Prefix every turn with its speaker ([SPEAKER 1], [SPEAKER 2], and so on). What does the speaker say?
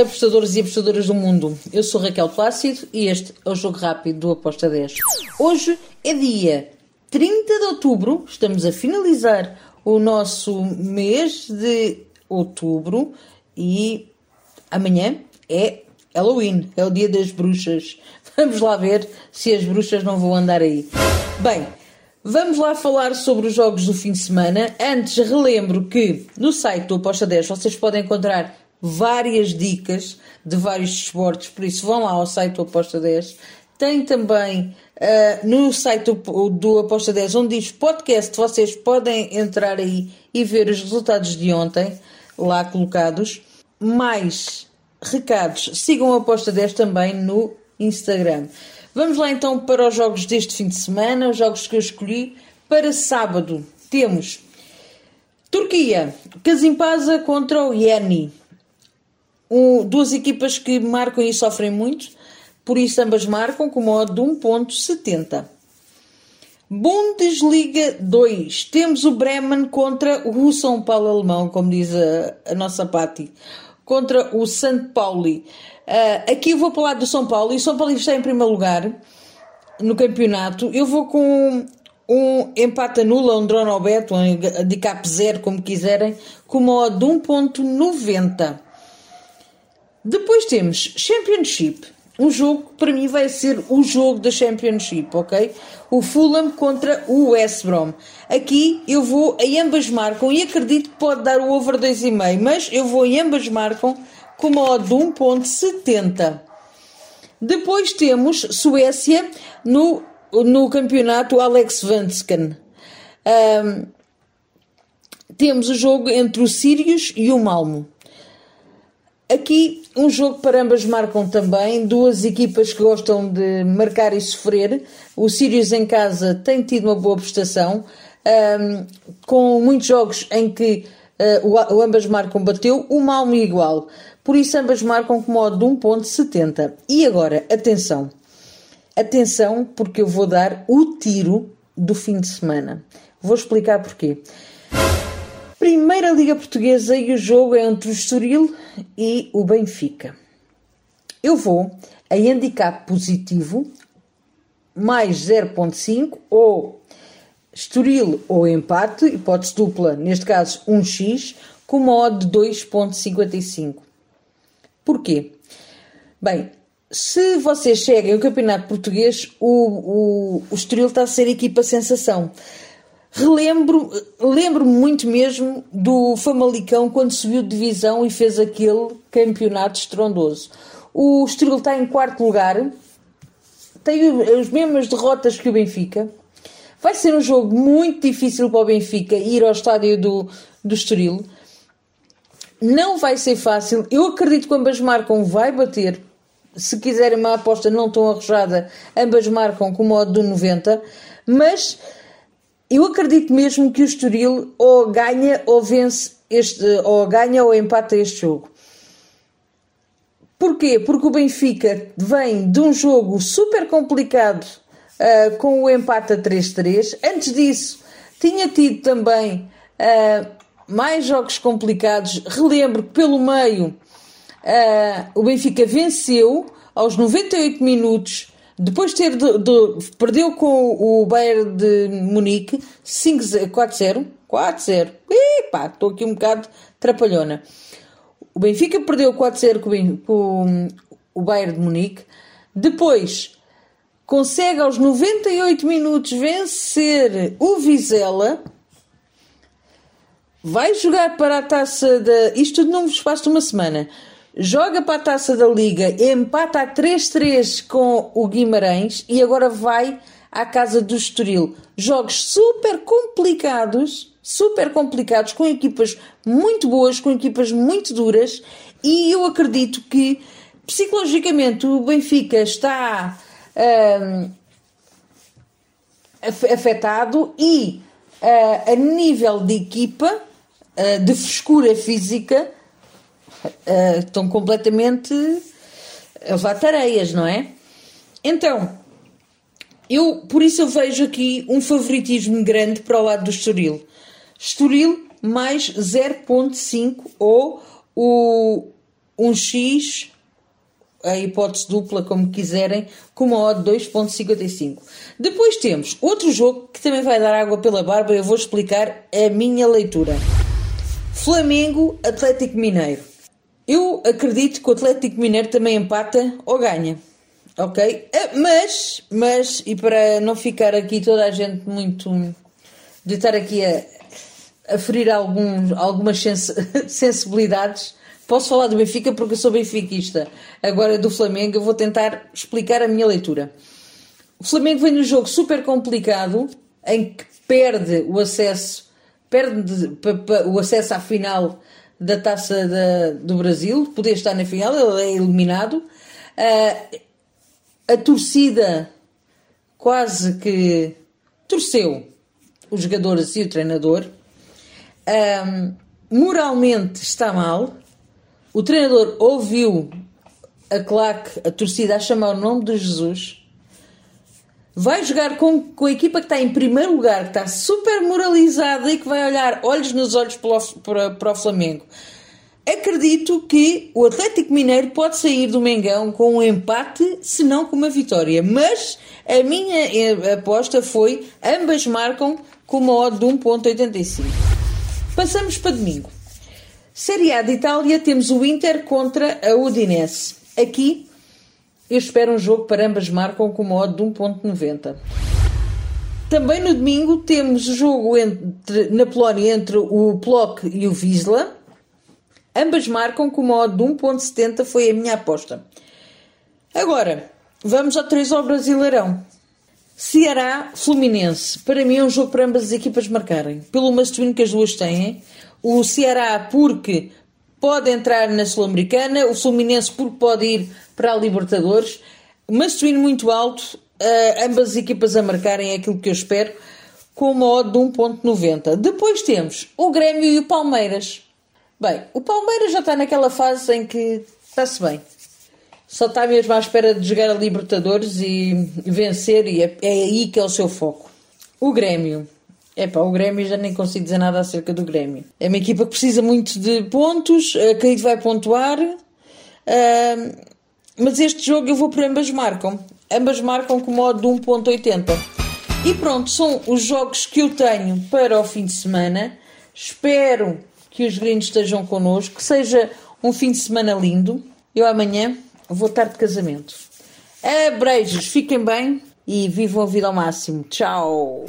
[SPEAKER 1] apostadores e apostadoras do mundo. Eu sou Raquel Plácido e este é o Jogo Rápido do Aposta 10. Hoje é dia 30 de outubro, estamos a finalizar o nosso mês de outubro e amanhã é Halloween, é o dia das bruxas. Vamos lá ver se as bruxas não vão andar aí. Bem, vamos lá falar sobre os jogos do fim de semana. Antes, relembro que no site do Aposta 10 vocês podem encontrar várias dicas de vários esportes, por isso vão lá ao site do Aposta 10. Tem também uh, no site do, do Aposta 10, onde diz podcast, vocês podem entrar aí e ver os resultados de ontem lá colocados. Mais recados, sigam a Aposta 10 também no Instagram. Vamos lá então para os jogos deste fim de semana, os jogos que eu escolhi. Para sábado temos Turquia, Kasimpasa contra o Yeni um, duas equipas que marcam e sofrem muito, por isso ambas marcam com modo de 1.70. Bundesliga 2. Temos o Bremen contra o São Paulo alemão, como diz a, a nossa Patti, contra o St. Pauli. Uh, aqui eu vou falar do São Paulo e o São Paulo está em primeiro lugar no campeonato. Eu vou com um empate nula, um drone ao beto, um handicap zero, como quiserem, com modo de 1.90. Depois temos Championship. Um jogo que para mim vai ser o jogo da Championship, ok? O Fulham contra o West Brom. Aqui eu vou em ambas marcam e acredito que pode dar o over 2,5, mas eu vou em ambas marcam com uma odd de 1.70. Depois temos Suécia no, no campeonato Alex Vansken. Um, temos o jogo entre o Sirius e o Malmo. Aqui, um jogo para ambas marcam também, duas equipas que gostam de marcar e sofrer. O Sirius em casa tem tido uma boa prestação, um, com muitos jogos em que uh, o, o, ambas marcam bateu, o Malmo igual. Por isso, ambas marcam com modo de 1.70. E agora, atenção. Atenção, porque eu vou dar o tiro do fim de semana. Vou explicar porquê. Primeira Liga Portuguesa e o jogo é entre o Estoril e o Benfica. Eu vou a handicap positivo mais 0.5 ou Estoril ou empate, hipótese dupla, neste caso 1x, com uma de 2.55. Porquê? Bem, se vocês chegam ao Campeonato Português, o, o, o Estoril está a ser equipa sensação. Relembro, lembro muito mesmo do Famalicão quando subiu de divisão e fez aquele campeonato estrondoso. O Estoril está em quarto lugar, tem as mesmas derrotas que o Benfica. Vai ser um jogo muito difícil para o Benfica ir ao estádio do, do Estoril. Não vai ser fácil. Eu acredito que ambas marcam, vai bater. Se quiserem uma aposta não tão arrojada, ambas marcam com o modo do 90. Mas eu acredito mesmo que o Estoril ou ganha ou vence este, ou ganha ou empata este jogo. Porquê? Porque o Benfica vem de um jogo super complicado uh, com o empate a 3-3. Antes disso, tinha tido também uh, mais jogos complicados. Relembro que pelo meio uh, o Benfica venceu aos 98 minutos depois de ter de, de, perdeu com o Bayern de Munique 4-0. 4-0. Epá, estou aqui um bocado trapalhona. O Benfica perdeu 4-0 com, com o Bayern de Munique. Depois consegue aos 98 minutos vencer o Vizela. Vai jogar para a taça da. Isto tudo num espaço de uma semana joga para a taça da Liga, empata a 3-3 com o Guimarães e agora vai à casa do Estoril. Jogos super complicados, super complicados, com equipas muito boas, com equipas muito duras, e eu acredito que psicologicamente o Benfica está hum, afetado e uh, a nível de equipa, uh, de frescura física, uh, estão completamente a levar tareias, não é? Então, eu, por isso eu vejo aqui um favoritismo grande para o lado do Estoril. Estoril mais 0.5 ou o um X, a hipótese dupla, como quiserem, com uma odd 2.55. Depois temos outro jogo que também vai dar água pela barba, eu vou explicar a minha leitura. Flamengo Atlético Mineiro. Eu acredito que o Atlético Mineiro também empata ou ganha. Ok? Eh, mas, mas, e para não ficar aqui toda a gente muito. de estar aqui a, a ferir algumas sens sensibilidades, posso falar do Benfica porque eu sou benfiquista. Agora do Flamengo, eu vou tentar explicar a minha leitura. O Flamengo vem num jogo super complicado em que perde o acesso, perde o acesso à final da taça da, do Brasil, poder estar na final, ele é eliminado. Uh, a torcida quase que torceu os jogadores e o treinador. Um, moralmente está mal. O treinador ouviu a claque, a torcida, a chamar o nome de Jesus. Vai jogar com, com a equipa que está em primeiro lugar, que está super moralizada e que vai olhar olhos nos olhos para, para, para o Flamengo. Acredito que o Atlético Mineiro pode sair do Mengão com um empate, se não com uma vitória. Mas a minha eh, aposta foi ambas marcam com uma odd de 1.85. Passamos para domingo. Série A de Itália temos o Inter contra a Udinese. Aqui eu espero um jogo para ambas marcam com uma odd de 1.90. Também no domingo temos jogo entre, na Polónia entre o Plock e o Wisla. Ambas marcam com uma odd de 1.70 foi a minha aposta. Agora, vamos ao 3 ao Brasileirão. Ceará Fluminense. Para mim é um jogo para ambas as equipas marcarem. Pelo masculino que as duas têm. O Ceará porque pode entrar na Sul-Americana, o Fluminense porque pode ir para a Libertadores. Masculino muito alto, uh, ambas as equipas a marcarem aquilo que eu espero, com uma odd de 1.90. Depois temos o Grêmio e o Palmeiras. Bem, o Palmeiras já está naquela fase em que está-se bem. Só está mesmo à espera de jogar a Libertadores e vencer, e é, é aí que é o seu foco. O Grêmio. É pá, o Grêmio já nem consigo dizer nada acerca do Grêmio. É uma equipa que precisa muito de pontos, acredito vai pontuar. Uh, mas este jogo eu vou por ambas marcam. Ambas marcam com modo de 1.80. E pronto, são os jogos que eu tenho para o fim de semana. Espero que os gringos estejam connosco, que seja um fim de semana lindo. Eu amanhã vou estar de casamento. Abreijos, fiquem bem e vivam a vida ao máximo. Tchau!